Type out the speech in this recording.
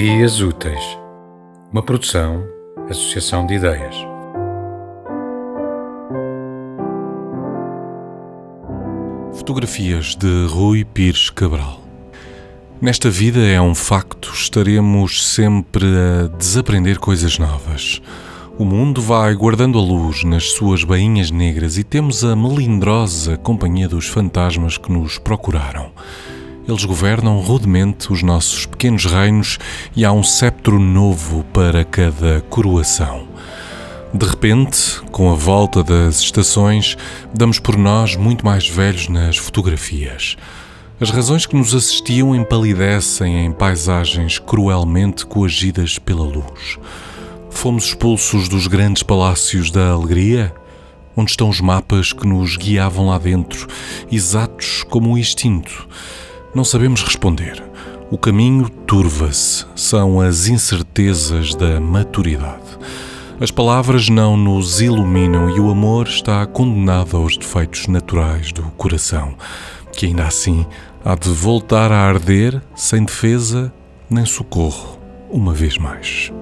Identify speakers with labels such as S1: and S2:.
S1: Dias Úteis, uma produção, associação de ideias.
S2: Fotografias de Rui Pires Cabral. Nesta vida é um facto, estaremos sempre a desaprender coisas novas. O mundo vai guardando a luz nas suas bainhas negras e temos a melindrosa companhia dos fantasmas que nos procuraram. Eles governam rudemente os nossos pequenos reinos e há um sceptro novo para cada coroação. De repente, com a volta das estações, damos por nós muito mais velhos nas fotografias. As razões que nos assistiam empalidecem em paisagens cruelmente coagidas pela luz. Fomos expulsos dos grandes palácios da alegria? Onde estão os mapas que nos guiavam lá dentro, exatos como o instinto? Não sabemos responder. O caminho turva-se, são as incertezas da maturidade. As palavras não nos iluminam e o amor está condenado aos defeitos naturais do coração, que ainda assim há de voltar a arder sem defesa nem socorro, uma vez mais.